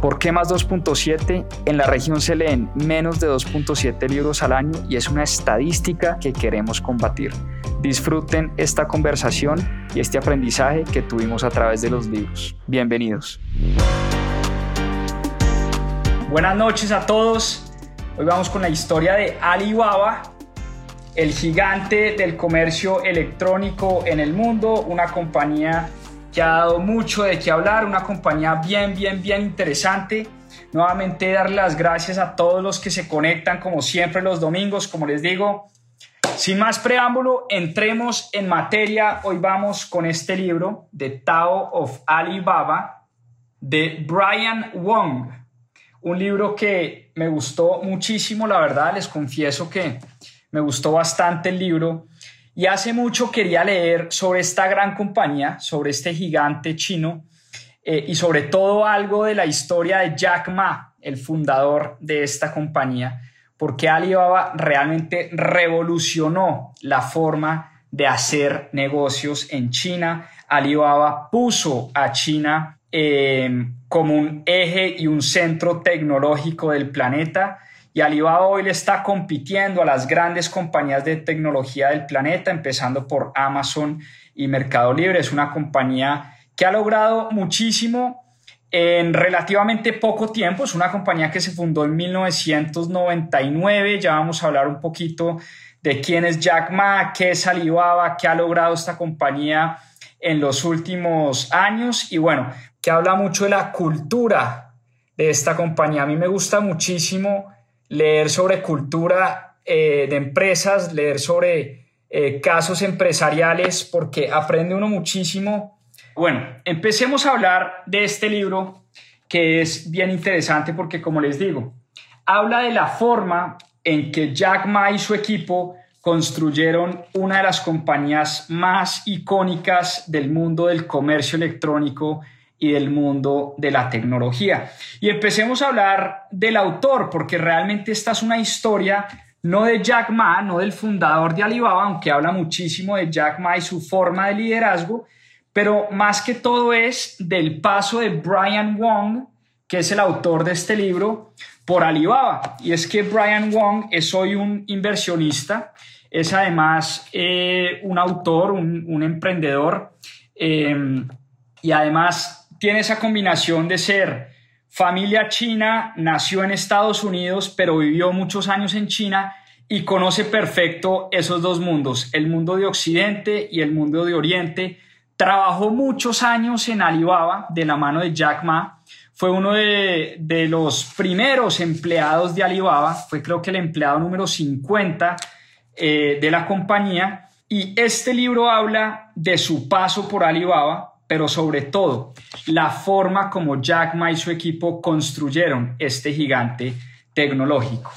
¿Por qué más 2.7? En la región se leen menos de 2.7 libros al año y es una estadística que queremos combatir. Disfruten esta conversación y este aprendizaje que tuvimos a través de los libros. Bienvenidos. Buenas noches a todos. Hoy vamos con la historia de Alibaba, el gigante del comercio electrónico en el mundo, una compañía que ha dado mucho de qué hablar, una compañía bien, bien, bien interesante. Nuevamente dar las gracias a todos los que se conectan como siempre los domingos, como les digo, sin más preámbulo, entremos en materia. Hoy vamos con este libro, The Tao of Alibaba, de Brian Wong. Un libro que me gustó muchísimo, la verdad, les confieso que me gustó bastante el libro. Y hace mucho quería leer sobre esta gran compañía, sobre este gigante chino eh, y sobre todo algo de la historia de Jack Ma, el fundador de esta compañía porque Alibaba realmente revolucionó la forma de hacer negocios en China. Alibaba puso a China eh, como un eje y un centro tecnológico del planeta y Alibaba hoy le está compitiendo a las grandes compañías de tecnología del planeta, empezando por Amazon y Mercado Libre. Es una compañía que ha logrado muchísimo en relativamente poco tiempo. Es una compañía que se fundó en 1999. Ya vamos a hablar un poquito de quién es Jack Ma, qué es Alibaba, qué ha logrado esta compañía en los últimos años y bueno, que habla mucho de la cultura de esta compañía. A mí me gusta muchísimo leer sobre cultura eh, de empresas, leer sobre eh, casos empresariales porque aprende uno muchísimo. Bueno, empecemos a hablar de este libro que es bien interesante porque, como les digo, habla de la forma en que Jack Ma y su equipo construyeron una de las compañías más icónicas del mundo del comercio electrónico y del mundo de la tecnología. Y empecemos a hablar del autor, porque realmente esta es una historia no de Jack Ma, no del fundador de Alibaba, aunque habla muchísimo de Jack Ma y su forma de liderazgo, pero más que todo es del paso de Brian Wong, que es el autor de este libro, por Alibaba. Y es que Brian Wong es hoy un inversionista, es además eh, un autor, un, emprendedor, em, y además tiene esa combinación de ser familia china, nació en Estados Unidos, pero vivió muchos años en China y conoce perfecto esos dos mundos, el mundo de Occidente y el mundo de Oriente, Trabajó muchos años en Alibaba de la mano de Jack Ma. Fue uno de, los primeros empleados de Alibaba. Fue creo que el empleado número 50 eh, de la compañía. Y este libro habla de su paso por Alibaba, pero sobre todo la forma como Jack Ma y su equipo construyeron este gigante tecnológico.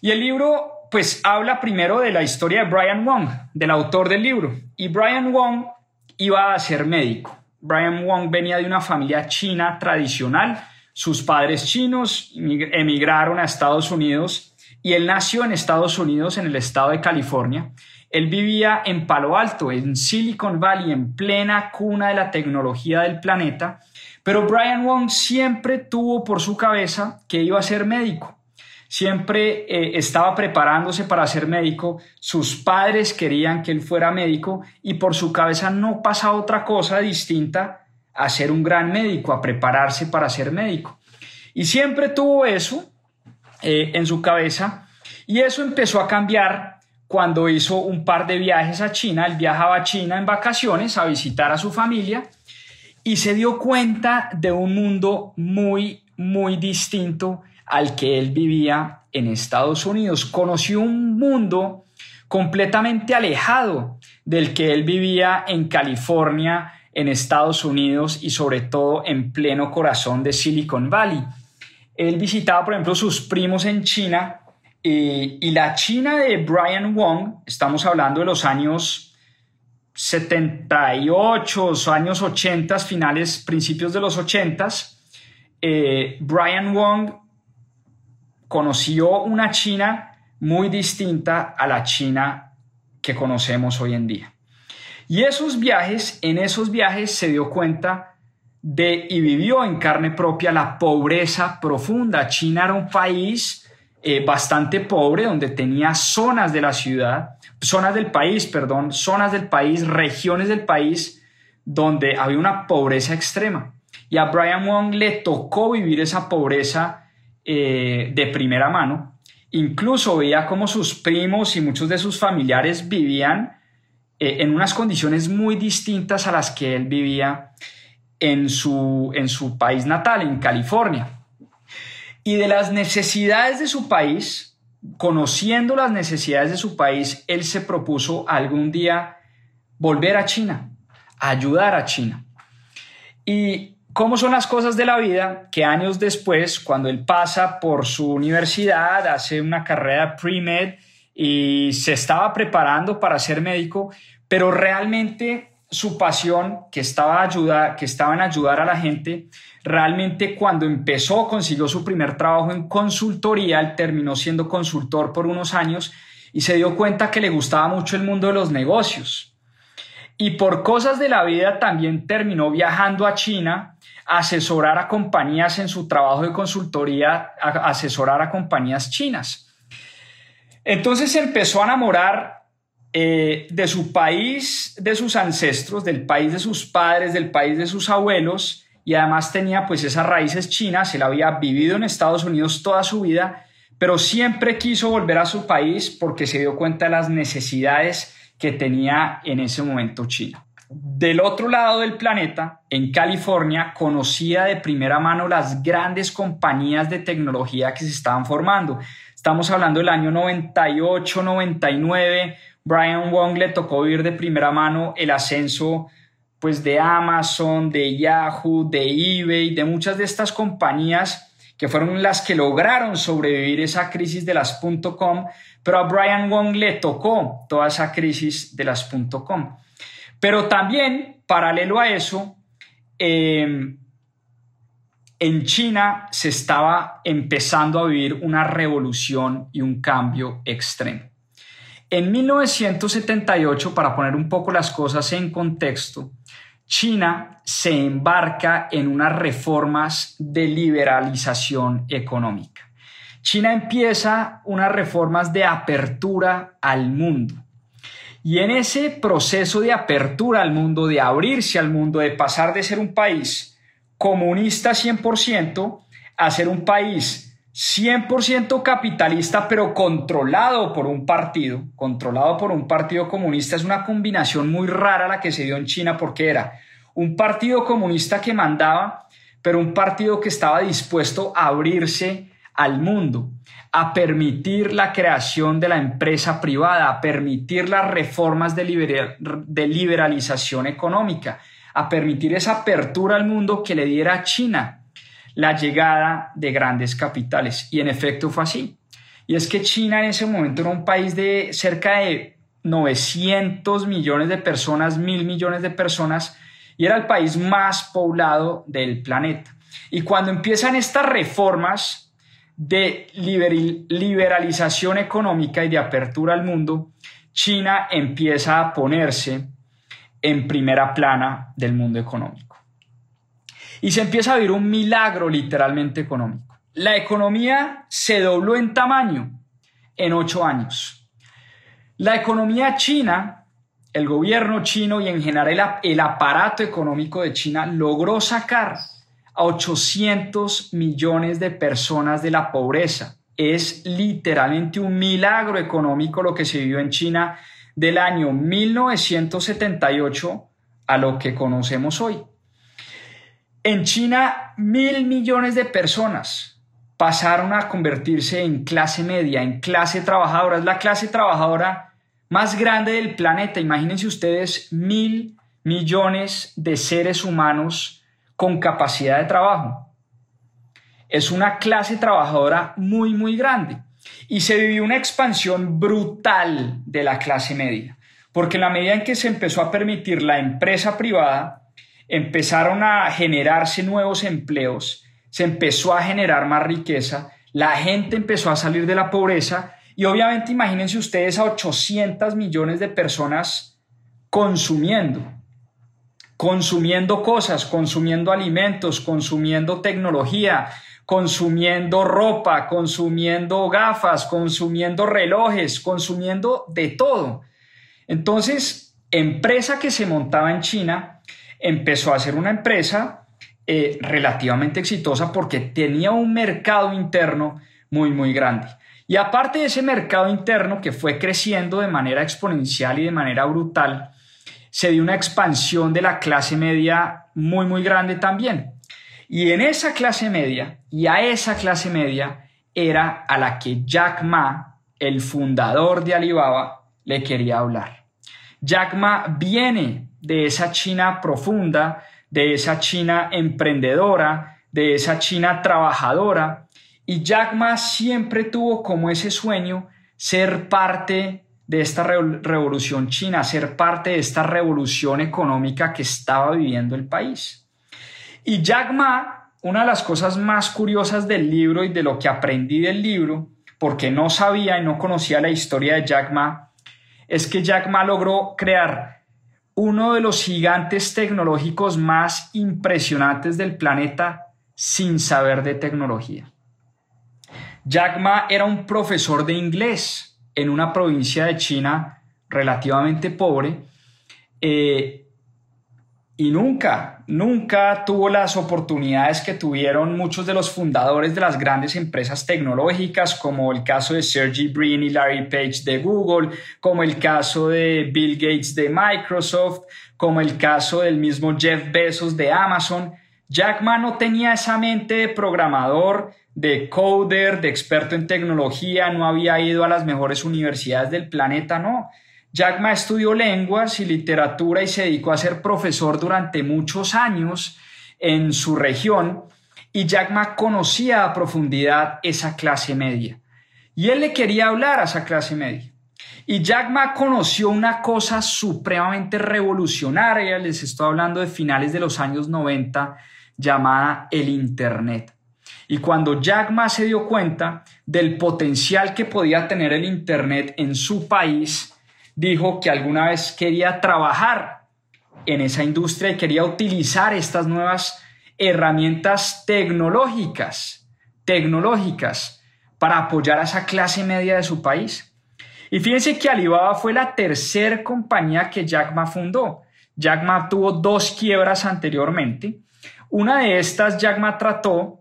Y el libro pues habla primero de la historia de Brian Wong, del autor del libro. Y Brian Wong iba a ser médico. Brian Wong venía de una familia china tradicional. Sus padres chinos emigraron a Estados Unidos y él nació en Estados Unidos, en el estado de California. Él vivía en Palo Alto, en Silicon Valley, en plena cuna de la tecnología del planeta, pero Brian Wong siempre tuvo por su cabeza que iba a ser médico. Siempre eh, estaba preparándose para ser médico, sus padres querían que él fuera médico y por su cabeza no pasaba otra cosa distinta a ser un gran médico, a prepararse para ser médico. Y siempre tuvo eso eh, en su cabeza y eso empezó a cambiar cuando hizo un par de viajes a China. Él viajaba a China en vacaciones a visitar a su familia y se dio cuenta de un mundo muy, muy distinto al que él vivía en Estados Unidos. Conoció un mundo completamente alejado del que él vivía en California, en Estados Unidos y sobre todo en pleno corazón de Silicon Valley. Él visitaba, por ejemplo, sus primos en China eh, y la China de Brian Wong, estamos hablando de los años 78, años 80, finales, principios de los 80, eh, Brian Wong conoció una China muy distinta a la China que conocemos hoy en día. Y esos viajes, en esos viajes se dio cuenta de y vivió en carne propia la pobreza profunda. China era un país eh, bastante pobre donde tenía zonas de la ciudad, zonas del país, perdón, zonas del país, regiones del país donde había una pobreza extrema. Y a Brian Wong le tocó vivir esa pobreza eh, de primera mano. Incluso veía cómo sus primos y muchos de sus familiares vivían eh, en unas condiciones muy distintas a las que él vivía en su, en su país natal, en California. Y de las necesidades de su país, conociendo las necesidades de su país, él se propuso algún día volver a China, ayudar a China. Y cómo son las cosas de la vida que años después, cuando él pasa por su universidad, hace una carrera pre-med y se estaba preparando para ser médico, pero realmente su pasión, que estaba, ayuda, que estaba en ayudar a la gente, realmente cuando empezó, consiguió su primer trabajo en consultoría, él terminó siendo consultor por unos años y se dio cuenta que le gustaba mucho el mundo de los negocios. Y por cosas de la vida también terminó viajando a China asesorar a compañías en su trabajo de consultoría, asesorar a compañías chinas. Entonces empezó a enamorar eh, de su país, de sus ancestros, del país de sus padres, del país de sus abuelos, y además tenía pues esas raíces chinas, él había vivido en Estados Unidos toda su vida, pero siempre quiso volver a su país porque se dio cuenta de las necesidades que tenía en ese momento China. Del otro lado del planeta, en California, conocía de primera mano las grandes compañías de tecnología que se estaban formando. Estamos hablando del año 98, 99. Brian Wong le tocó vivir de primera mano el ascenso pues de Amazon, de Yahoo, de eBay, de muchas de estas compañías que fueron las que lograron sobrevivir esa crisis de las .com, pero a Brian Wong le tocó toda esa crisis de las .com. Pero también, paralelo a eso, em, en China se estaba empezando a vivir una revolución y un cambio extremo. En 1978, para poner un poco las cosas en contexto, China se embarca en unas reformas de liberalización económica. China empieza unas reformas de apertura al mundo. Y en ese proceso de apertura al mundo, de abrirse al mundo, de pasar de ser un país comunista 100% a ser un país 100% capitalista, pero controlado por un partido, controlado por un partido comunista, es una combinación muy rara la que se dio en China porque era un partido comunista que mandaba, pero un partido que estaba dispuesto a abrirse al mundo, a permitir la creación de la empresa privada, a permitir las reformas de, liberalización económica, a permitir esa apertura al mundo que le diera a China la llegada de grandes capitales. Y en efecto fue así. Y es que China en ese momento era un país de cerca de 900 millones de personas, mil millones de personas, y era el país más poblado del planeta. Y cuando empiezan estas reformas de liberalización económica y de apertura al mundo, China empieza a ponerse en primera plana del mundo económico. Y se empieza a vivir un milagro literalmente económico. La economía se dobló en tamaño en ocho años. La economía china, el gobierno chino y en general el, aparato económico de China logró sacar a 800 millones de personas de la pobreza. Es literalmente un milagro económico lo que se vivió en China del año 1978 a lo que conocemos hoy. En China, mil millones de personas pasaron a convertirse en clase media, en clase trabajadora. Es la clase trabajadora más grande del planeta. Imagínense ustedes mil millones de seres humanos con capacidad de trabajo. Es una clase trabajadora muy, muy grande. Y se vivió una expansión brutal de la clase media, porque en la medida en que se empezó a permitir la empresa privada, empezaron a generarse nuevos empleos, se empezó a generar más riqueza, la gente empezó a salir de la pobreza y obviamente imagínense ustedes a 800 millones de personas consumiendo, consumiendo cosas, consumiendo alimentos, consumiendo tecnología, consumiendo ropa, consumiendo gafas, consumiendo relojes, consumiendo de todo. Entonces, empresa que se montaba en China empezó a ser una empresa eh, relativamente exitosa porque tenía un mercado interno muy, muy grande. Y aparte de ese mercado interno que fue creciendo de manera exponencial y de manera brutal, se dio una expansión de la clase media muy, muy grande también. Y en esa clase media, y a esa clase media, era a la que Jack Ma, el fundador de Alibaba, le quería hablar. Jack Ma viene de esa China profunda, de esa China emprendedora, de esa China trabajadora, y Jack Ma siempre tuvo como ese sueño ser parte de esta revolución china, ser parte de esta revolución económica que estaba viviendo el país. Y Jack Ma, una de las cosas más curiosas del libro y de lo que aprendí del libro, porque no sabía y no conocía la historia de Jack Ma, es que Jack Ma logró crear uno de los gigantes tecnológicos más impresionantes del planeta sin saber de tecnología. Jack Ma era un profesor de inglés en una provincia de China relativamente pobre eh, y nunca, nunca tuvo las oportunidades que tuvieron muchos de los fundadores de las grandes empresas tecnológicas, como el caso de Sergey Brin y Larry Page de Google, como el caso de Bill Gates de Microsoft, como el caso del mismo Jeff Bezos de Amazon. Jack Ma no tenía esa mente de programador, de coder, de experto en tecnología, no había ido a las mejores universidades del planeta, no Jack Ma estudió lenguas y literatura y se dedicó a ser profesor durante muchos años en su región y Jack Ma conocía a profundidad esa clase media. Y él le quería hablar a esa clase media. Y Jack Ma conoció una cosa supremamente revolucionaria, les estoy hablando de finales de los años 90, llamada el Internet. Y cuando Jack Ma se dio cuenta del potencial que podía tener el Internet en su país, dijo que alguna vez quería trabajar en esa industria y quería utilizar estas nuevas herramientas tecnológicas, tecnológicas, para apoyar a esa clase media de su país. Y fíjense que Alibaba fue la tercera compañía que Jack Ma fundó. Jack Ma tuvo dos quiebras anteriormente. Una de estas Jack Ma trató,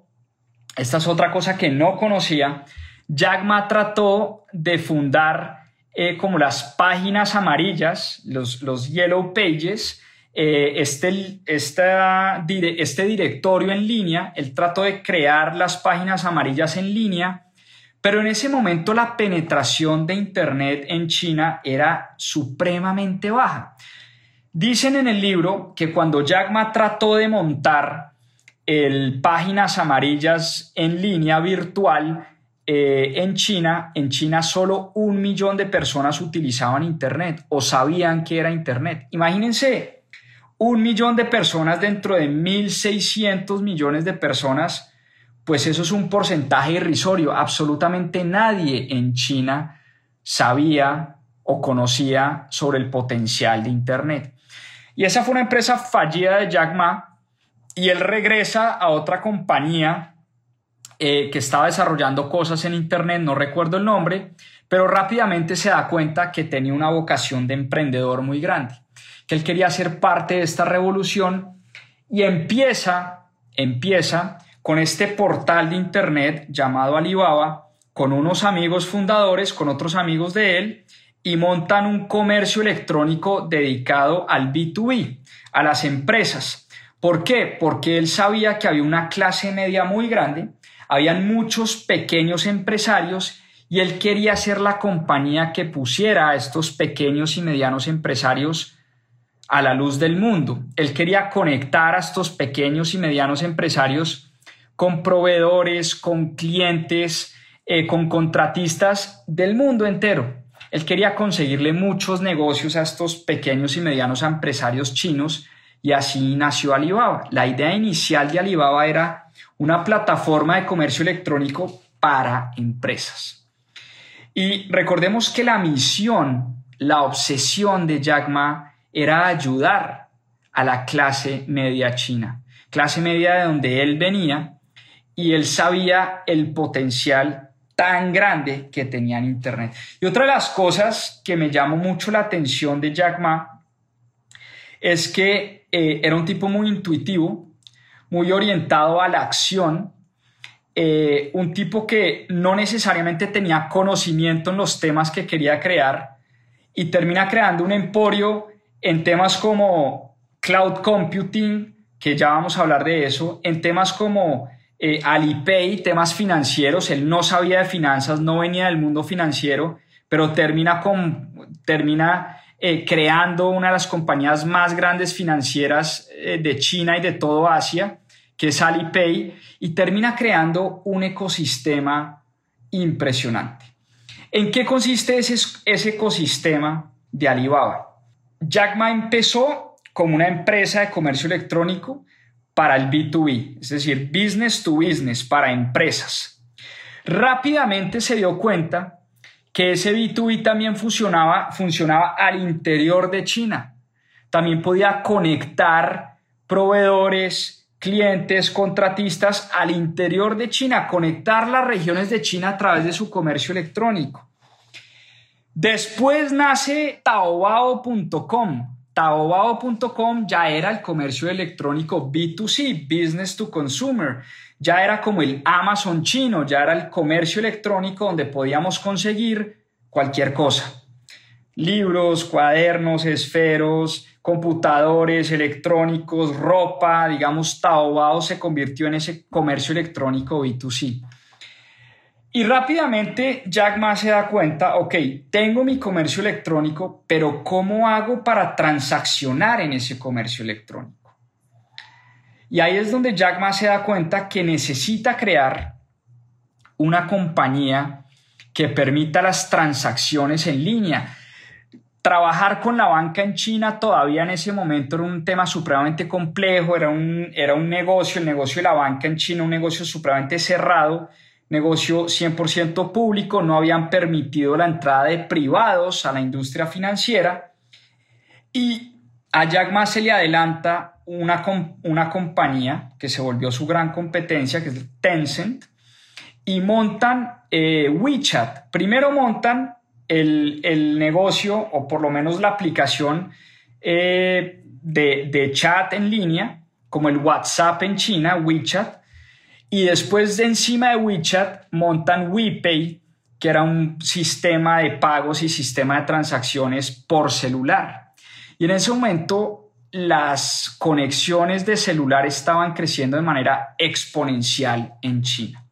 esta es otra cosa que no conocía, Jack Ma trató de fundar eh, como las páginas amarillas, los, yellow pages, eh, este, este directorio en línea, él trató de crear las páginas amarillas en línea, pero en ese momento la penetración de Internet en China era supremamente baja. Dicen en el libro que cuando Jack Ma trató de montar el páginas amarillas en línea virtual, eh, en China, en China solo un millón de personas utilizaban Internet o sabían que era Internet. Imagínense, un millón de personas dentro de 1.600 millones de personas, pues eso es un porcentaje irrisorio. Absolutamente nadie en China sabía o conocía sobre el potencial de Internet. Y esa fue una empresa fallida de Jack Ma y él regresa a otra compañía eh, que estaba desarrollando cosas en Internet, no recuerdo el nombre, pero rápidamente se da cuenta que tenía una vocación de emprendedor muy grande, que él quería ser parte de esta revolución y empieza, empieza con este portal de Internet llamado Alibaba, con unos amigos fundadores, con otros amigos de él, y montan un comercio electrónico dedicado al B2B, a las empresas. ¿Por qué? Porque él sabía que había una clase media muy grande, habían muchos pequeños empresarios y él quería ser la compañía que pusiera a estos pequeños y medianos empresarios a la luz del mundo. Él quería conectar a estos pequeños y medianos empresarios con proveedores, con clientes, eh, con contratistas del mundo entero. Él quería conseguirle muchos negocios a estos pequeños y medianos empresarios chinos y así nació Alibaba. La idea inicial de Alibaba era una plataforma de comercio electrónico para empresas. Y recordemos que la misión, la obsesión de Jack Ma era ayudar a la clase media china, clase media de donde él venía, y él sabía el potencial tan grande que tenía en Internet. Y otra de las cosas que me llamó mucho la atención de Jack Ma es que eh, era un tipo muy intuitivo, muy orientado a la acción eh, un tipo que no necesariamente tenía conocimiento en los temas que quería crear y termina creando un emporio en temas como cloud computing, que ya vamos a hablar de eso, en temas como eh, Alipay, temas financieros, él no sabía de finanzas, no venía del mundo financiero, pero termina, con, termina eh, creando una de las compañías más grandes financieras de China y de todo Asia que es Alipay, y termina creando un ecosistema impresionante. ¿En qué consiste ese, ese ecosistema de Alibaba? Jack Ma empezó como una empresa de comercio electrónico para el B2B, es decir, business to business, para empresas. Rápidamente se dio cuenta que ese B2B también funcionaba, funcionaba al interior de China. También podía conectar proveedores, clientes, contratistas al interior de China, conectar las regiones de China a través de su comercio electrónico. Después nace taobao.com. Taobao.com ya era el comercio electrónico B2C, Business to Consumer. Ya era como el Amazon chino, ya era el comercio electrónico donde podíamos conseguir cualquier cosa. Libros, cuadernos, esferos, computadores electrónicos, ropa, digamos, Taobao se convirtió en ese comercio electrónico B2C. Y rápidamente Jack Ma se da cuenta, ok, tengo mi comercio electrónico, pero ¿cómo hago para transaccionar en ese comercio electrónico? Y ahí es donde Jack Ma se da cuenta que necesita crear una compañía que permita las transacciones en línea trabajar con la banca en China todavía en ese momento era un tema supremamente complejo, era un, era un negocio, el negocio de la banca en China, un negocio supremamente cerrado, negocio 100% público, no habían permitido la entrada de privados a la industria financiera y a Jack Ma se le adelanta una, una compañía que se volvió su gran competencia, que es Tencent, y montan eh, WeChat. Primero montan el, negocio o por lo menos la aplicación eh, de, chat en línea, como el WhatsApp en China, WeChat, y después de encima de WeChat montan WePay, que era un sistema de pagos y sistema de transacciones por celular. Y en ese momento las conexiones de celular estaban creciendo de manera exponencial en China.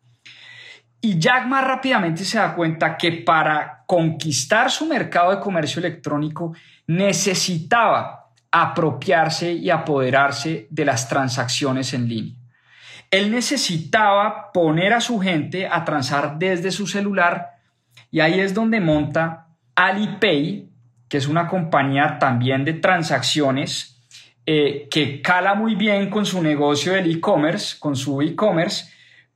Y Jack más rápidamente se da cuenta que para conquistar su mercado de comercio electrónico necesitaba apropiarse y apoderarse de las transacciones en línea. Él necesitaba poner a su gente a transar desde su celular y ahí es donde monta Alipay, que es una compañía también de transacciones eh, que cala muy bien con su negocio del e-commerce, con su e-commerce,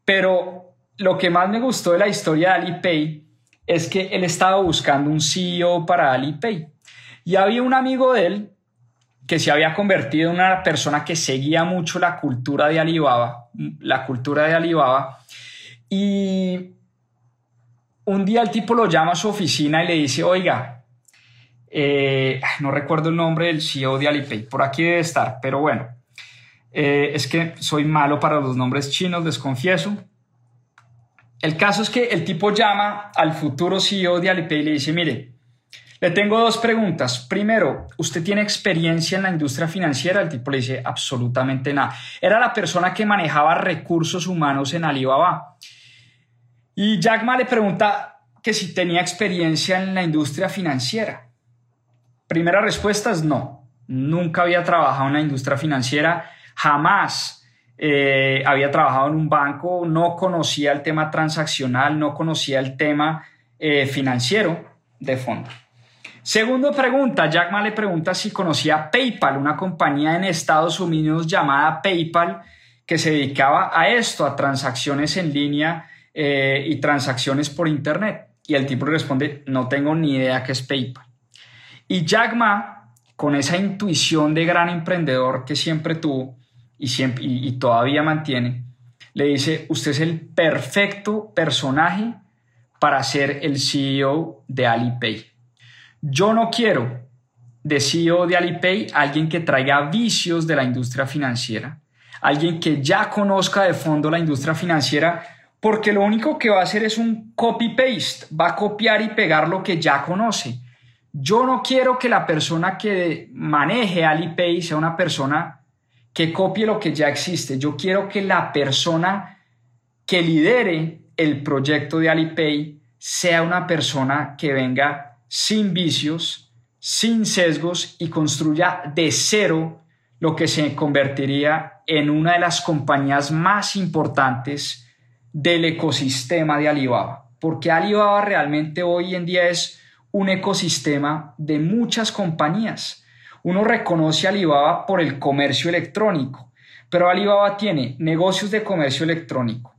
pero lo que más me gustó de la historia de Alipay es que él estaba buscando un CEO para Alipay. Y había un amigo de él que se había convertido en una persona que seguía mucho la cultura de Alibaba, la cultura de Alibaba. Y un día el tipo lo llama a su oficina y le dice, oiga, eh, no recuerdo el nombre del CEO de Alipay, por aquí debe estar, pero bueno, eh, es que soy malo para los nombres chinos, les confieso. El caso es que el tipo llama al futuro CEO de Alipay y le dice, mire, le tengo dos preguntas. Primero, ¿usted tiene experiencia en la industria financiera? El tipo le dice absolutamente nada. Era la persona que manejaba recursos humanos en Alibaba. Y Jack Ma le pregunta que si tenía experiencia en la industria financiera. Primera respuesta es no. Nunca había trabajado en la industria financiera, jamás eh, había trabajado en un banco, no conocía el tema transaccional, no conocía el tema eh, financiero de fondo. Segunda pregunta, Jack Ma le pregunta si conocía PayPal, una compañía en Estados Unidos llamada PayPal que se dedicaba a esto, a transacciones en línea eh, y transacciones por Internet. Y el tipo responde, no tengo ni idea qué es PayPal. Y Jack Ma, con esa intuición de gran emprendedor que siempre tuvo y, todavía mantiene, le dice, usted es el perfecto personaje para ser el CEO de Alipay. Yo no quiero de CEO de Alipay alguien que traiga vicios de la industria financiera, alguien que ya conozca de fondo la industria financiera, porque lo único que va a hacer es un copy-paste, va a copiar y pegar lo que ya conoce. Yo no quiero que la persona que maneje Alipay sea una persona que copie lo que ya existe. Yo quiero que la persona que lidere el proyecto de Alipay sea una persona que venga sin vicios, sin sesgos y construya de cero lo que se convertiría en una de las compañías más importantes del ecosistema de Alibaba. Porque Alibaba realmente hoy en día es un ecosistema de muchas compañías. Uno reconoce a Alibaba por el comercio electrónico, pero Alibaba tiene negocios de comercio electrónico,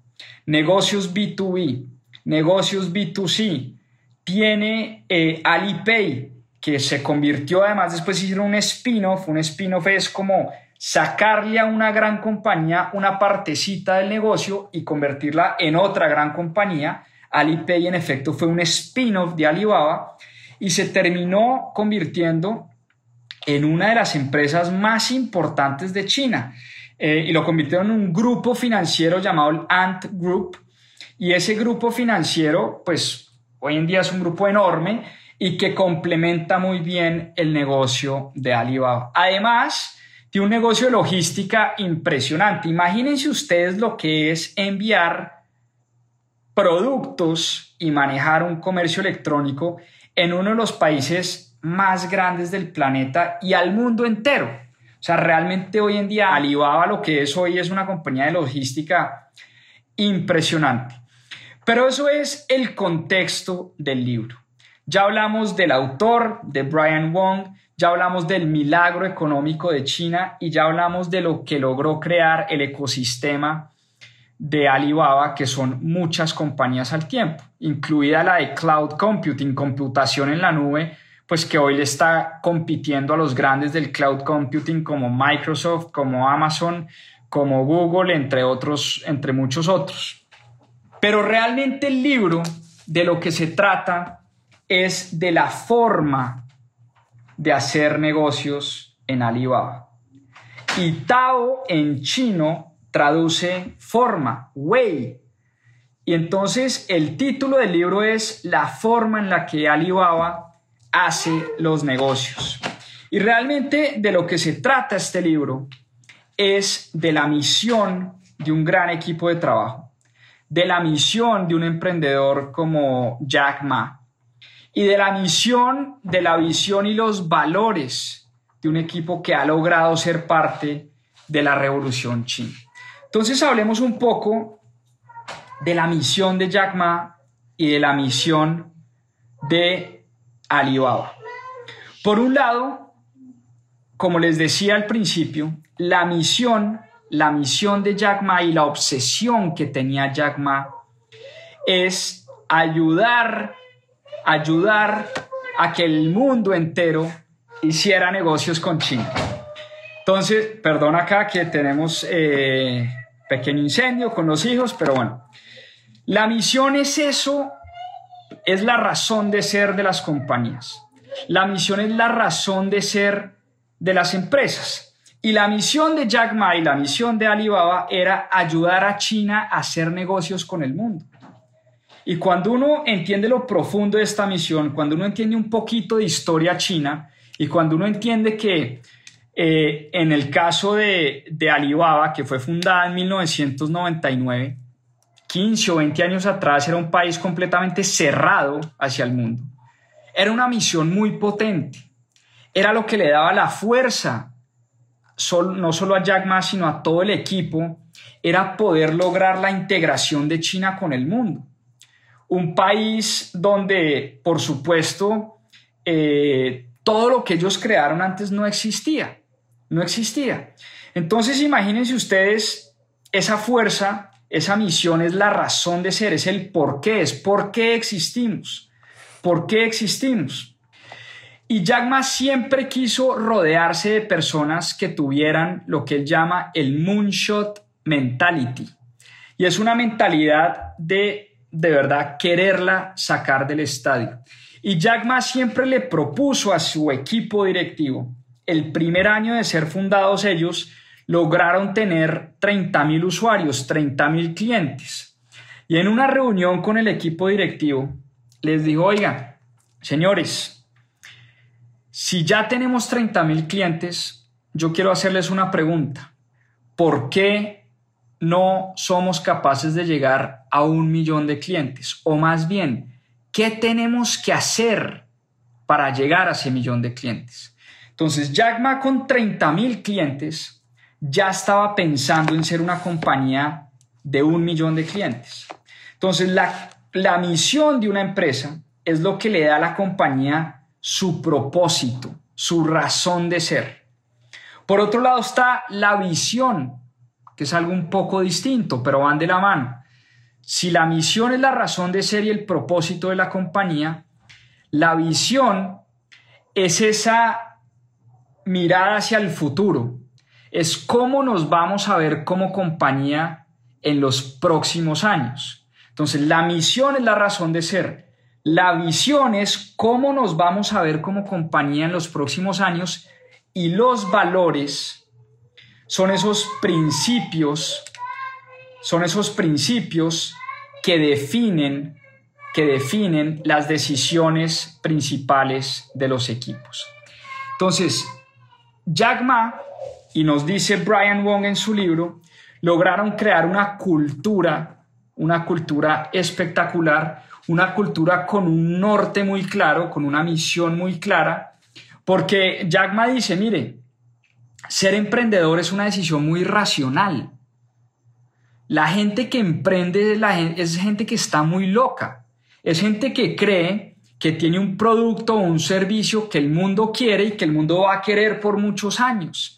negocios B2B, negocios B2C, tiene eh, Alipay, que se convirtió además, después hicieron un spin-off, un spin-off es como sacarle a una gran compañía una partecita del negocio y convertirla en otra gran compañía. Alipay en efecto fue un spin-off de Alibaba y se terminó convirtiendo en una de las empresas más importantes de China. Eh, y lo convirtieron en un grupo financiero llamado el Ant Group. Y ese grupo financiero, pues Hoy en día es un grupo enorme y que complementa muy bien el negocio de Alibaba. Además, tiene un negocio de logística impresionante. Imagínense ustedes lo que es enviar productos y manejar un comercio electrónico en uno de los países más grandes del planeta y al mundo entero. O sea, realmente hoy en día Alibaba lo que es hoy es una compañía de logística impresionante. Pero eso es el contexto del libro. Ya hablamos del autor, de Brian Wong, ya hablamos del milagro económico de China y ya hablamos de lo que logró crear el ecosistema de Alibaba, que son muchas compañías al tiempo, incluida la de cloud computing, computación en la nube, pues que hoy le está compitiendo a los grandes del cloud computing como Microsoft, como Amazon, como Google, entre otros, entre muchos otros. Pero realmente el libro de lo que se trata es de la forma de hacer negocios en Alibaba. Y Tao en chino traduce forma, way. Y entonces el título del libro es La forma en la que Alibaba hace los negocios. Y realmente de lo que se trata este libro es de la misión de un gran equipo de trabajo de la misión de un emprendedor como Jack Ma y de la misión, de la visión y los valores de un equipo que ha logrado ser parte de la revolución china. Entonces hablemos un poco de la misión de Jack Ma y de la misión de Alibaba. Por un lado, como les decía al principio, la misión la misión de Jack Ma y la obsesión que tenía Jack Ma es ayudar ayudar a que el mundo entero hiciera negocios con China. Entonces, perdón acá que tenemos eh, pequeño incendio con los hijos, pero bueno, la misión es eso, es la razón de ser de las compañías. La misión es la razón de ser de las empresas. Y la misión de Jack Ma y la misión de Alibaba era ayudar a China a hacer negocios con el mundo. Y cuando uno entiende lo profundo de esta misión, cuando uno entiende un poquito de historia china y cuando uno entiende que eh, en el caso de, de Alibaba, que fue fundada en 1999, 15 o 20 años atrás era un país completamente cerrado hacia el mundo. Era una misión muy potente. Era lo que le daba la fuerza, no solo a Jack Ma, sino a todo el equipo, era poder lograr la integración de China con el mundo. Un país donde, por supuesto, eh, todo lo que ellos crearon antes no existía. No existía. Entonces, imagínense ustedes esa fuerza esa misión es la razón de ser, es el por qué, es por qué existimos. ¿Por qué existimos? Y Jack Ma siempre quiso rodearse de personas que tuvieran lo que él llama el moonshot mentality. Y es una mentalidad de de verdad quererla sacar del estadio. Y Jack Ma siempre le propuso a su equipo directivo, el primer año de ser fundados ellos, lograron tener 30.000 usuarios, 30.000 clientes. Y en una reunión con el equipo directivo, les dijo, oiga, señores, si ya tenemos 30.000 clientes, yo quiero hacerles una pregunta. ¿Por qué no somos capaces de llegar a un millón de clientes? O más bien, ¿qué tenemos que hacer para llegar a ese millón de clientes? Entonces, Jack Ma con 30.000 clientes ya estaba pensando en ser una compañía de un millón de clientes. Entonces, la, la misión de una empresa es lo que le da a la compañía su propósito, su razón de ser. Por otro lado está la visión, que es algo un poco distinto, pero van de la mano. Si la misión es la razón de ser y el propósito de la compañía, la visión es esa mirada hacia el futuro, es cómo nos vamos a ver como compañía en los próximos años. Entonces, la misión es la razón de ser. La visión es cómo nos vamos a ver como compañía en los próximos años y los valores son esos principios, son esos principios que definen, que definen las decisiones principales de los equipos. Entonces, Jack Ma y nos dice Brian Wong en su libro, lograron crear una cultura, una cultura espectacular, una cultura con un norte muy claro, con una misión muy clara, porque Jack Ma dice, mire, ser emprendedor es una decisión muy racional. La gente que emprende es, es gente que está muy loca, es gente que cree que tiene un producto o un servicio que el mundo quiere y que el mundo va a querer por muchos años.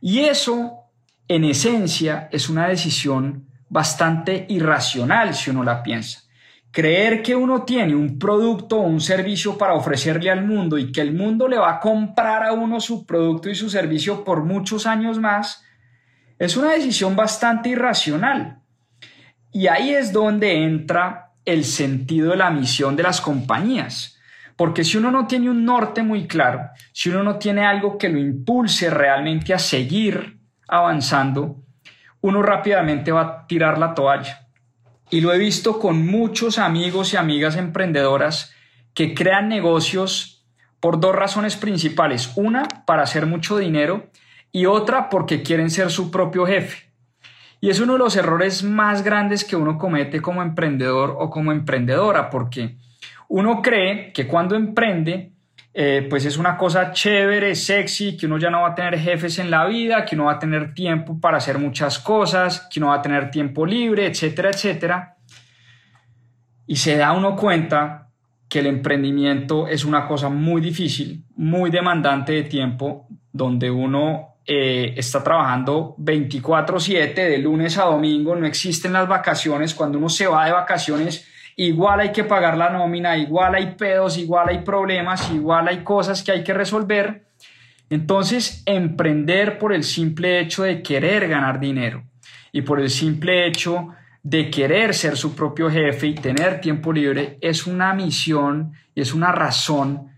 Y eso, en esencia, es una decisión bastante irracional si uno la piensa. Creer que uno tiene un producto o un servicio para ofrecerle al mundo y que el mundo le va a comprar a uno su producto y su servicio por muchos años más, es una decisión bastante irracional. Y ahí es donde entra el sentido de la misión de las compañías. Porque si uno no tiene un norte muy claro, si uno no tiene algo que lo impulse realmente a seguir avanzando, uno rápidamente va a tirar la toalla. Y lo he visto con muchos amigos y amigas emprendedoras que crean negocios por dos razones principales. Una, para hacer mucho dinero y otra, porque quieren ser su propio jefe. Y es uno de los errores más grandes que uno comete como emprendedor o como emprendedora, porque uno cree que cuando emprende, eh, pues es una cosa chévere, sexy, que uno ya no va a tener jefes en la vida, que uno va a tener tiempo para hacer muchas cosas, que uno va a tener tiempo libre, etcétera, etcétera. Y se da uno cuenta que el emprendimiento es una cosa muy difícil, muy demandante de tiempo, donde uno eh, está trabajando 24/7 de lunes a domingo, no existen las vacaciones, cuando uno se va de vacaciones igual hay que pagar la nómina, igual hay pedos, igual hay problemas, igual hay cosas que hay que resolver. Entonces, emprender por el simple hecho de querer ganar dinero y por el simple hecho de querer ser su propio jefe y tener tiempo libre es una misión y es una razón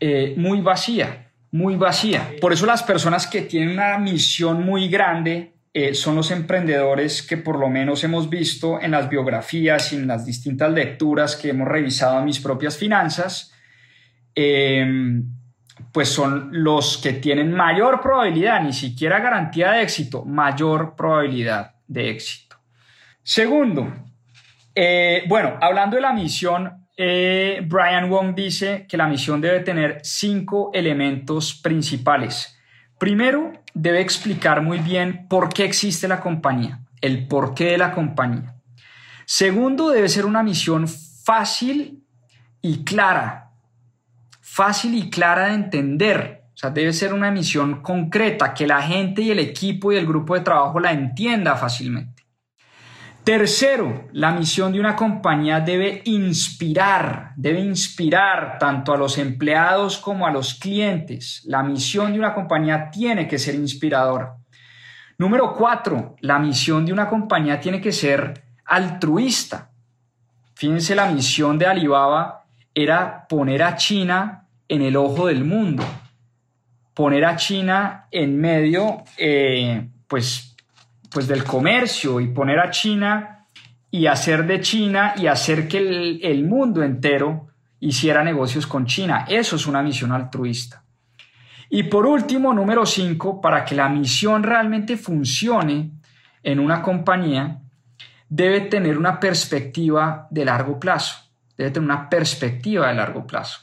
eh, muy vacía, muy vacía. Por eso las personas que tienen una misión muy grande eh, son los emprendedores que por lo menos hemos visto en las biografías y en las distintas lecturas que hemos revisado en mis propias finanzas, em, pues son los que tienen mayor probabilidad, ni siquiera garantía de éxito, mayor probabilidad de éxito. Segundo, eh, bueno, hablando de la misión, eh, Brian Wong dice que la misión debe tener cinco elementos principales. Primero, debe explicar muy bien por qué existe la compañía, el porqué de la compañía. Segundo, debe ser una misión fácil y clara, fácil y clara de entender. O sea, debe ser una misión concreta, que la gente y el equipo y el grupo de trabajo la entienda fácilmente. Tercero, la misión de una compañía debe inspirar, debe inspirar tanto a los empleados como a los clientes. La misión de una compañía tiene que ser inspiradora. Número cuatro, la misión de una compañía tiene que ser altruista. Fíjense, la misión de Alibaba era poner a China en el ojo del mundo, poner a China en medio, eh, pues pues del comercio y poner a China y hacer de China y hacer que el, el mundo entero hiciera negocios con China. Eso es una misión altruista. Y por último, número cinco, para que la misión realmente funcione en una compañía, debe tener una perspectiva de largo plazo. Debe tener una perspectiva de largo plazo.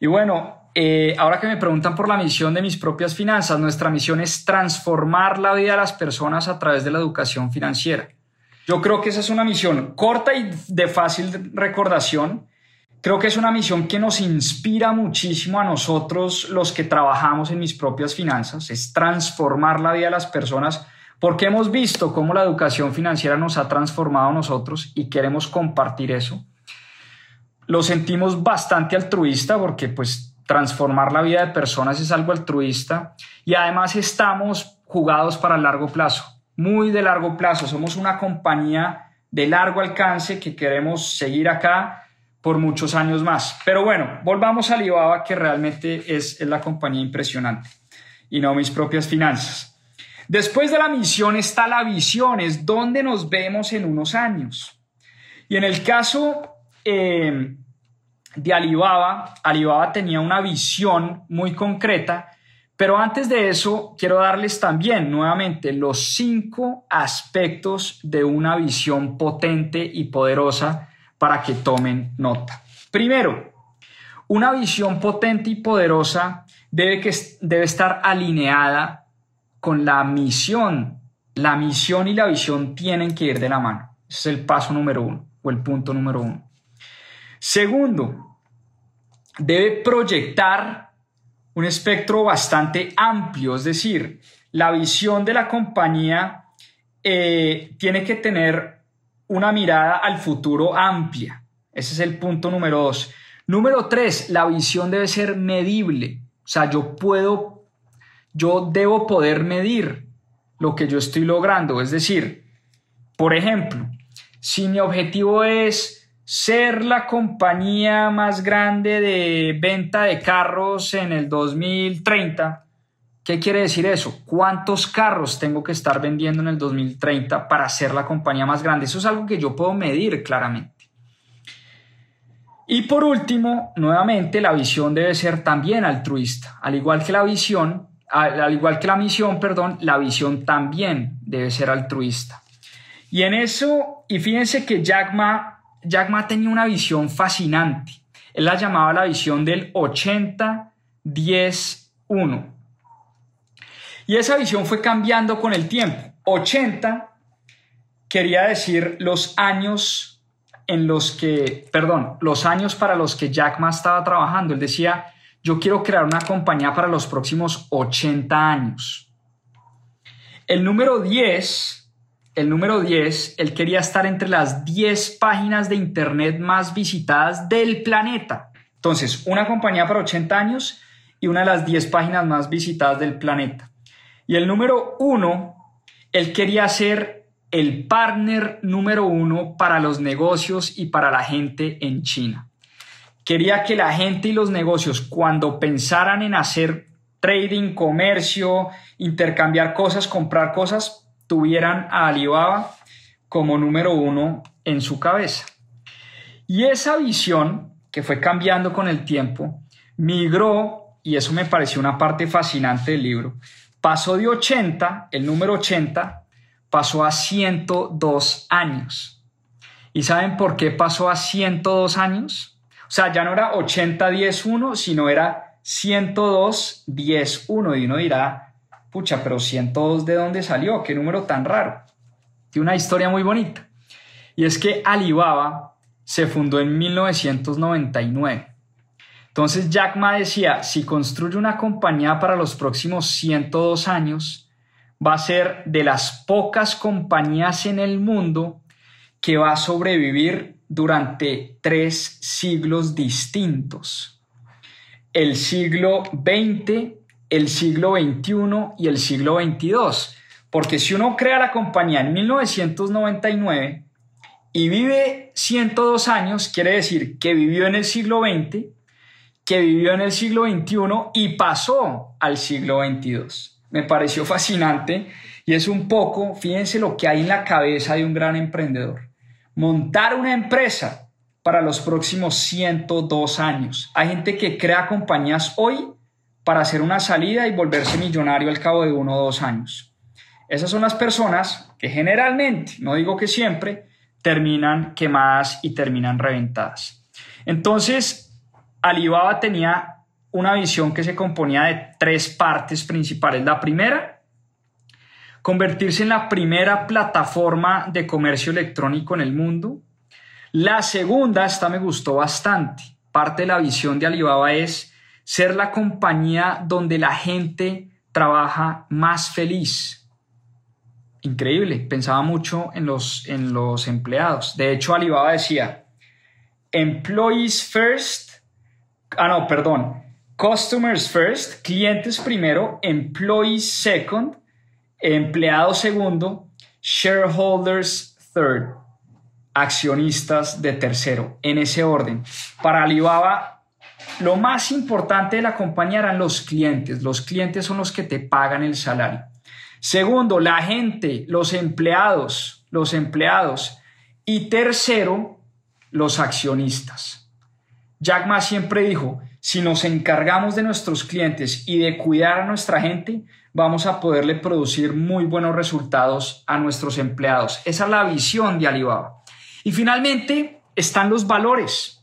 Y bueno, eh, ahora que me preguntan por la misión de mis propias finanzas, nuestra misión es transformar la vida de las personas a través de la educación financiera. Yo creo que esa es una misión corta y de fácil recordación. Creo que es una misión que nos inspira muchísimo a nosotros los que trabajamos en mis propias finanzas, es transformar la vida de las personas porque hemos visto cómo la educación financiera nos ha transformado a nosotros y queremos compartir eso. Lo sentimos bastante altruista porque pues transformar la vida de personas es algo altruista y además estamos jugados para el largo plazo, muy de largo plazo. Somos una compañía de largo alcance que queremos seguir acá por muchos años más. Pero bueno, volvamos a Alibaba, que realmente es, es la compañía impresionante y no mis propias finanzas. Después de la misión está la visión, es donde nos vemos en unos años. Y en el caso eh, de Alibaba, Alibaba tenía una visión muy concreta, pero antes de eso quiero darles también nuevamente los cinco aspectos de una visión potente y poderosa para que tomen nota. Primero, una visión potente y poderosa debe, que, debe estar alineada con la misión. La misión y la visión tienen que ir de la mano. Ese es el paso número uno o el punto número uno. Segundo, debe proyectar un espectro bastante amplio, es decir, la visión de la compañía eh, tiene que tener una mirada al futuro amplia. Ese es el punto número dos. Número tres, la visión debe ser medible. O sea, yo puedo, yo debo poder medir lo que yo estoy logrando. Es decir, por ejemplo, si mi objetivo es ser la compañía más grande de venta de carros en el 2030. ¿Qué quiere decir eso? ¿Cuántos carros tengo que estar vendiendo en el 2030 para ser la compañía más grande? Eso es algo que yo puedo medir claramente. Y por último, nuevamente, la visión debe ser también altruista. Al igual que la visión, al igual que la misión, perdón, la visión también debe ser altruista. Y en eso, y fíjense que Jack Ma Jack Ma tenía una visión fascinante. Él la llamaba la visión del 80-10-1. Y esa visión fue cambiando con el tiempo. 80 quería decir los años en los que, perdón, los años para los que Jack Ma estaba trabajando. Él decía, yo quiero crear una compañía para los próximos 80 años. El número 10 el número 10, él quería estar entre las 10 páginas de Internet más visitadas del planeta. Entonces, una compañía para 80 años y una de las 10 páginas más visitadas del planeta. Y el número 1, él quería ser el partner número uno para los negocios y para la gente en China. Quería que la gente y los negocios, cuando pensaran en hacer trading, comercio, intercambiar cosas, comprar cosas, tuvieran a Alibaba como número uno en su cabeza. Y esa visión, que fue cambiando con el tiempo, migró, y eso me pareció una parte fascinante del libro, pasó de 80, el número 80, pasó a 102 años. ¿Y saben por qué pasó a 102 años? O sea, ya no era 80-10-1, sino era 102-10-1. Y uno dirá, pero 102 de dónde salió, qué número tan raro. Tiene una historia muy bonita. Y es que Alibaba se fundó en 1999. Entonces Jack Ma decía, si construye una compañía para los próximos 102 años, va a ser de las pocas compañías en el mundo que va a sobrevivir durante tres siglos distintos. El siglo XX, el siglo XXI y el siglo XXII. Porque si uno crea la compañía en 1999 y vive 102 años, quiere decir que vivió en el siglo XX, que vivió en el siglo XXI y pasó al siglo XXII me pareció fascinante y es un poco, fíjense lo que hay en la cabeza de un gran emprendedor. Montar una empresa para los próximos 102 años. Hay gente que crea compañías hoy para hacer una salida y volverse millonario al cabo de uno o dos años. Esas son las personas que generalmente, no digo que siempre, terminan quemadas y terminan reventadas. Entonces, Alibaba tenía una visión que se componía de tres partes principales. La primera, convertirse en la primera plataforma de comercio electrónico en el mundo. La segunda, esta me gustó bastante. Parte de la visión de Alibaba es ser la compañía donde la gente trabaja más feliz. Increíble, pensaba mucho en los, en los empleados. De hecho, Alibaba decía, employees first, ah no, perdón, Customers first, clientes primero, employees second, empleados segundo, shareholders third, accionistas de tercero, en ese orden. Para Alibaba, lo más importante de la compañía eran los clientes. Los clientes son los que te pagan el salario. Segundo, la gente, los empleados, los empleados. Y tercero, los accionistas. Jack Ma siempre dijo, si nos encargamos de nuestros clientes y de cuidar a nuestra gente, vamos a poderle producir muy buenos resultados a nuestros empleados. Esa es la visión de Alibaba. Y finalmente están los valores.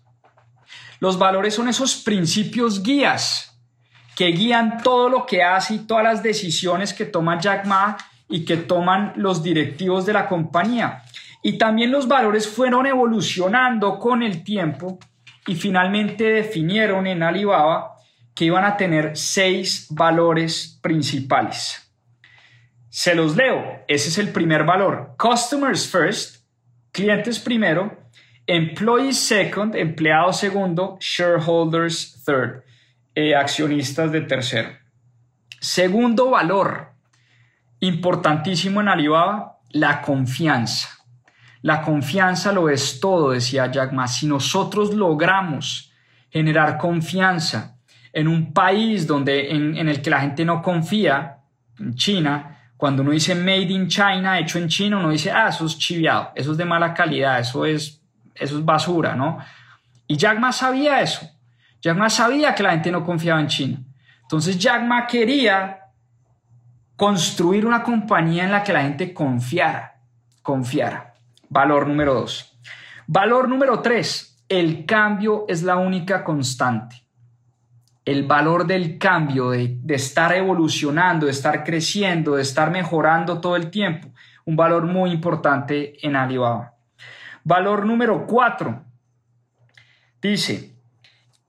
Los valores son esos principios guías que guían todo lo que hace y todas las decisiones que toma Jack Ma y que toman los directivos de la compañía. Y también los valores fueron evolucionando con el tiempo y finalmente definieron en Alibaba que iban a tener seis valores principales. Se los leo. Ese es el primer valor. Customers first, clientes primero. Employees second, empleados segundo. Shareholders third, eh, accionistas de tercero. Segundo valor, importantísimo en Alibaba, la confianza. La confianza lo es todo, decía Jack Ma. Si nosotros logramos generar confianza en un país donde, en, el que la gente no confía, en China, cuando uno dice made in China, hecho en China, uno dice, ah, eso es chiviado, eso es de mala calidad, eso es, eso es basura, ¿no? Y Jack Ma sabía eso. Jack Ma sabía que la gente no confiaba en China. Entonces Jack Ma quería construir una compañía en la que la gente confiara, confiara. Valor número dos. Valor número tres, el cambio es la única constante. El valor del cambio, de, de estar evolucionando, de estar creciendo, de estar mejorando todo el tiempo. Un valor muy importante en Alibaba. Valor número cuatro. Dice,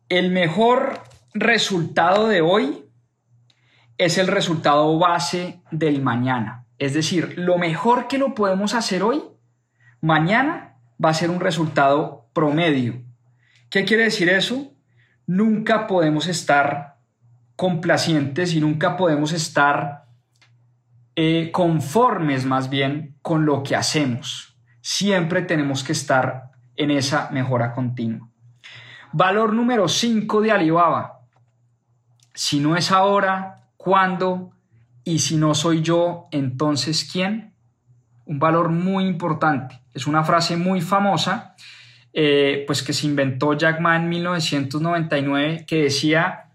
el mejor resultado de hoy es el resultado base del mañana. Es decir, lo mejor que lo podemos hacer hoy, mañana va a ser un resultado promedio. ¿Qué quiere decir eso? Nunca podemos estar complacientes y nunca podemos estar eh, conformes más bien con lo que hacemos. Siempre tenemos que estar en esa mejora continua. Valor número 5 de Alibaba. Si no es ahora, ¿cuándo? Y si no soy yo, entonces ¿quién? Un valor muy importante. Es una frase muy famosa, eh, pues que se inventó Jack Ma en 1999, que decía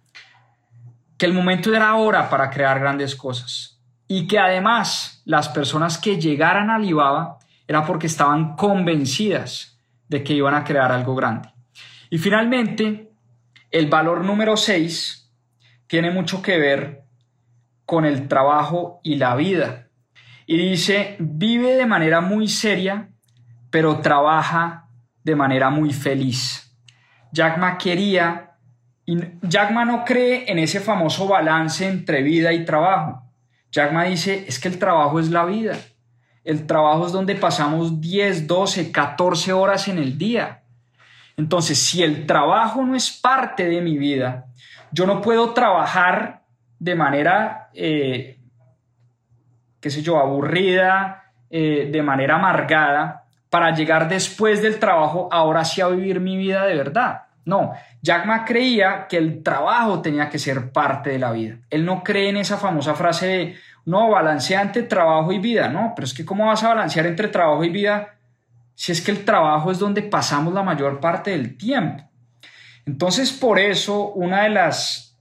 que el momento era ahora para crear grandes cosas y que además las personas que llegaran a Alibaba era porque estaban convencidas de que iban a crear algo grande. Y finalmente, el valor número 6 tiene mucho que ver con el trabajo y la vida. Y dice, vive de manera muy seria, pero trabaja de manera muy feliz. Jack Ma quería, y Jack no cree en ese famoso balance entre vida y trabajo. Jack Ma dice, es que el trabajo es la vida. El trabajo es donde pasamos 10, 12, 14 horas en el día. Entonces, si el trabajo no es parte de mi vida, yo no puedo trabajar de manera, eh, qué sé yo, aburrida, eh, de manera amargada, para llegar después del trabajo ahora sí a vivir mi vida de verdad. No, Jack Ma creía que el trabajo tenía que ser parte de la vida. Él no cree en esa famosa frase de, no, balancea entre trabajo y vida, no, pero es que ¿cómo vas a balancear entre trabajo y vida si es que el trabajo es donde pasamos la mayor parte del tiempo. Entonces, por eso, una de las,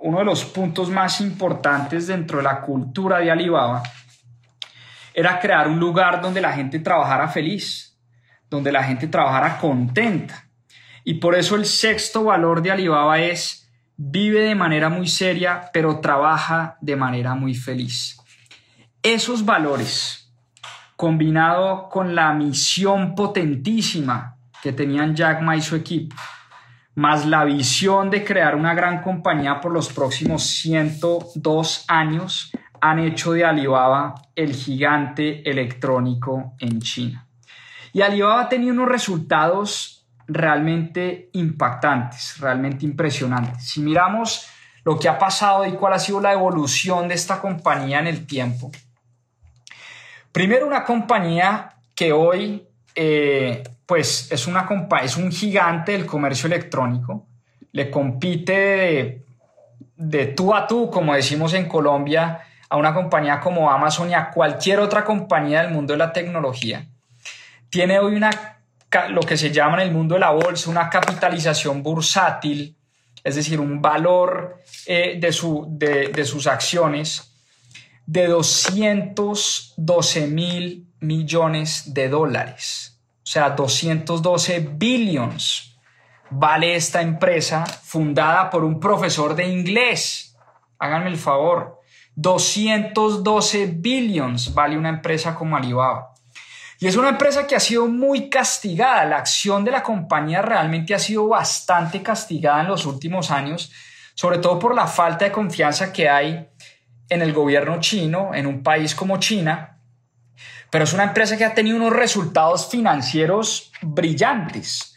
uno de los puntos más importantes dentro de la cultura de Alibaba era crear un lugar donde la gente trabajara feliz, donde la gente trabajara contenta. Y por eso el sexto valor de Alibaba es vive de manera muy seria, pero trabaja de manera muy feliz. Esos valores combinado con la misión potentísima que tenían Jack Ma y su equipo, más la visión de crear una gran compañía por los próximos 102 años, han hecho de Alibaba el gigante electrónico en China. Y Alibaba ha tenido unos resultados realmente impactantes, realmente impresionantes. Si miramos lo que ha pasado y cuál ha sido la evolución de esta compañía en el tiempo, Primero, una compañía que hoy eh, pues es, una es un gigante del comercio electrónico, le compite de, de tú a tú, como decimos en Colombia, a una compañía como Amazon y a cualquier otra compañía del mundo de la tecnología. Tiene hoy una, lo que se llama en el mundo de la bolsa una capitalización bursátil, es decir, un valor eh, de, su, de, de sus acciones de 212 mil millones de dólares. O sea, 212 billions vale esta empresa fundada por un profesor de inglés. Háganme el favor. 212 billions vale una empresa como Alibaba. Y es una empresa que ha sido muy castigada. La acción de la compañía realmente ha sido bastante castigada en los últimos años, sobre todo por la falta de confianza que hay en el gobierno chino, en un país como China, pero es una empresa que ha tenido unos resultados financieros brillantes.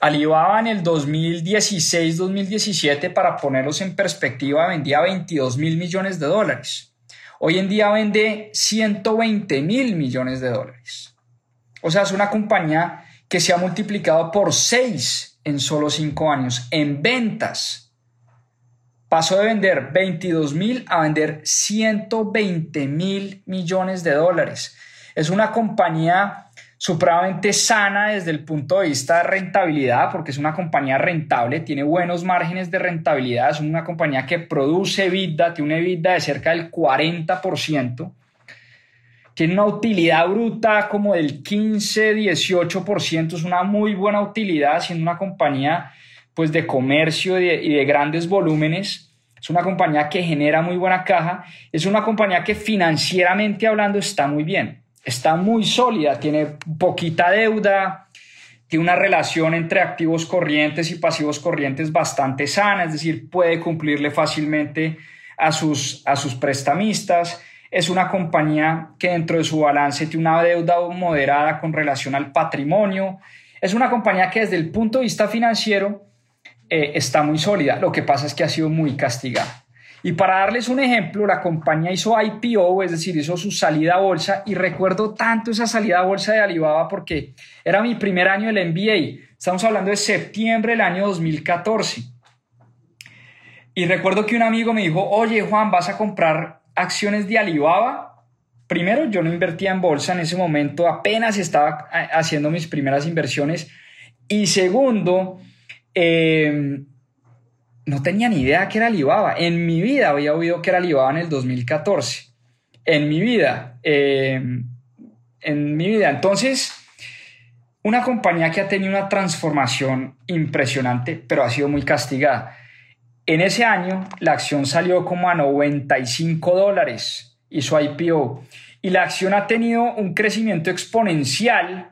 Alibaba en el 2016-2017, para ponerlos en perspectiva, vendía 22 mil millones de dólares. Hoy en día vende 120 mil millones de dólares. O sea, es una compañía que se ha multiplicado por 6 en solo 5 años en ventas pasó de vender 22 mil a vender 120 mil millones de dólares. Es una compañía supremamente sana desde el punto de vista de rentabilidad, porque es una compañía rentable, tiene buenos márgenes de rentabilidad, es una compañía que produce EBITDA, tiene una EBITDA de cerca del 40%, tiene una utilidad bruta como del 15-18%, es una muy buena utilidad, siendo una compañía pues de comercio y de, grandes volúmenes. Es una compañía que genera muy buena caja. Es una compañía que financieramente hablando está muy bien. Está muy sólida, tiene poquita deuda, tiene una relación entre activos corrientes y pasivos corrientes bastante sana, es decir, puede cumplirle fácilmente a sus, a sus prestamistas. Es una compañía que dentro de su balance tiene una deuda moderada con relación al patrimonio. Es una compañía que desde el punto de vista financiero eh, está muy sólida. Lo que pasa es que ha sido muy castigada. Y para darles un ejemplo, la compañía hizo IPO, es decir, hizo su salida a bolsa y recuerdo tanto esa salida a bolsa de Alibaba porque era mi primer año del MBA. Estamos hablando de septiembre del año 2014. Y recuerdo que un amigo me dijo, oye Juan, ¿vas a comprar acciones de Alibaba? Primero, yo no invertía en bolsa en ese momento, apenas estaba eh, haciendo mis primeras inversiones. Y segundo, eh, no tenía ni idea que era Alibaba. En mi vida había oído que era Alibaba en el 2014. En mi vida. Eh, en mi vida. Entonces, una compañía que ha tenido una transformación impresionante, pero ha sido muy castigada. En ese año, la acción salió como a 95 dólares y su IPO. Y la acción ha tenido un crecimiento exponencial,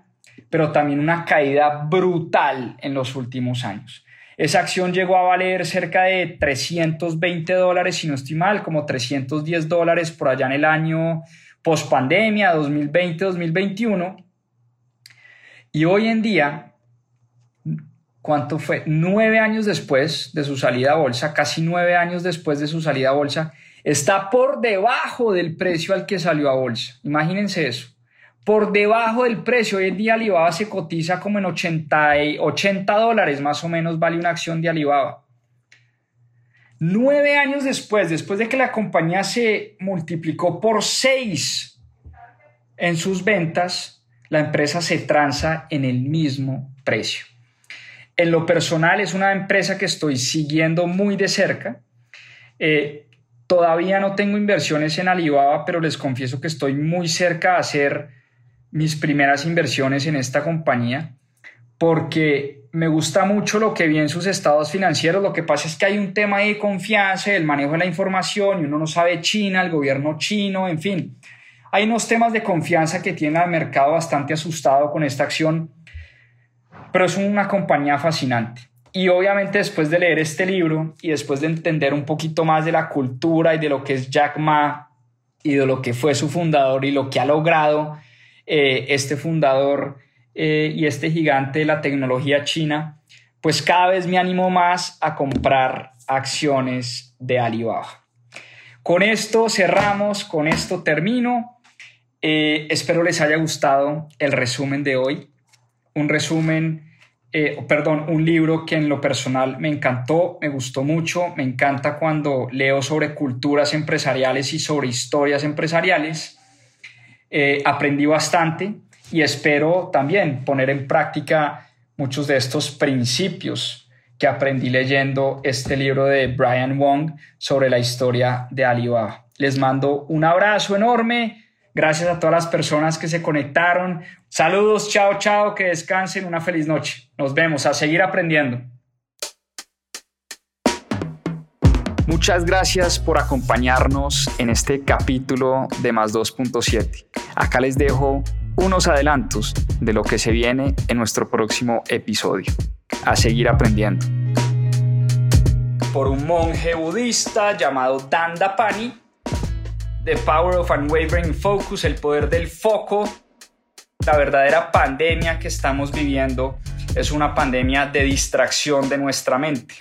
pero también una caída brutal en los últimos años. Esa acción llegó a valer cerca de 320 dólares, si no estoy mal, como 310 dólares por allá en el año post pandemia, 2020-2021. Y hoy en día, ¿cuánto fue? Nueve años después de su salida a bolsa, casi nueve años después de su salida a bolsa, está por debajo del precio al que salió a bolsa. Imagínense eso por debajo del precio. Hoy en día Alibaba se cotiza como en 80, 80 dólares más o menos vale una acción de Alibaba. Nueve años después, después de que la compañía se multiplicó por seis en sus ventas, la empresa se transa en el mismo precio. En lo personal es una empresa que estoy siguiendo muy de cerca. Eh, todavía no tengo inversiones en Alibaba, pero les confieso que estoy muy cerca de hacer mis primeras inversiones en esta compañía porque me gusta mucho lo que vi en sus estados financieros. Lo que pasa es que hay un tema de confianza, el manejo de la información, y uno no sabe China, el gobierno chino, en fin. Hay unos temas de confianza que tiene al mercado bastante asustado con esta acción, pero es una compañía fascinante. Y obviamente después de leer este libro y después de entender un poquito más de la cultura y de lo que es Jack Ma y de lo que fue su fundador y lo que ha logrado eh, este fundador eh, y este gigante de la tecnología china, pues cada vez me animo más a comprar acciones de Alibaba. Con esto cerramos, con esto termino. Eh, espero les haya gustado el resumen de hoy. Un resumen, perdón, un libro que en lo personal me encantó, me gustó mucho. Me encanta cuando leo sobre culturas empresariales y sobre historias empresariales. Eh, aprendí bastante y espero también poner en práctica muchos de estos principios que aprendí leyendo este libro de Brian Wong sobre la historia de Alibaba. Les mando un abrazo enorme. Gracias a todas las personas que se conectaron. Saludos, chao, chao, que descansen, una feliz noche. Nos vemos, a seguir aprendiendo. Muchas gracias por acompañarnos en este capítulo de Más 2.7. Acá les dejo unos adelantos de lo que se viene en nuestro próximo episodio. A seguir aprendiendo. Por un monje budista llamado Dandapani, The Power of Unwavering Focus, el poder del foco, la verdadera pandemia que estamos viviendo es una pandemia de distracción de nuestra mente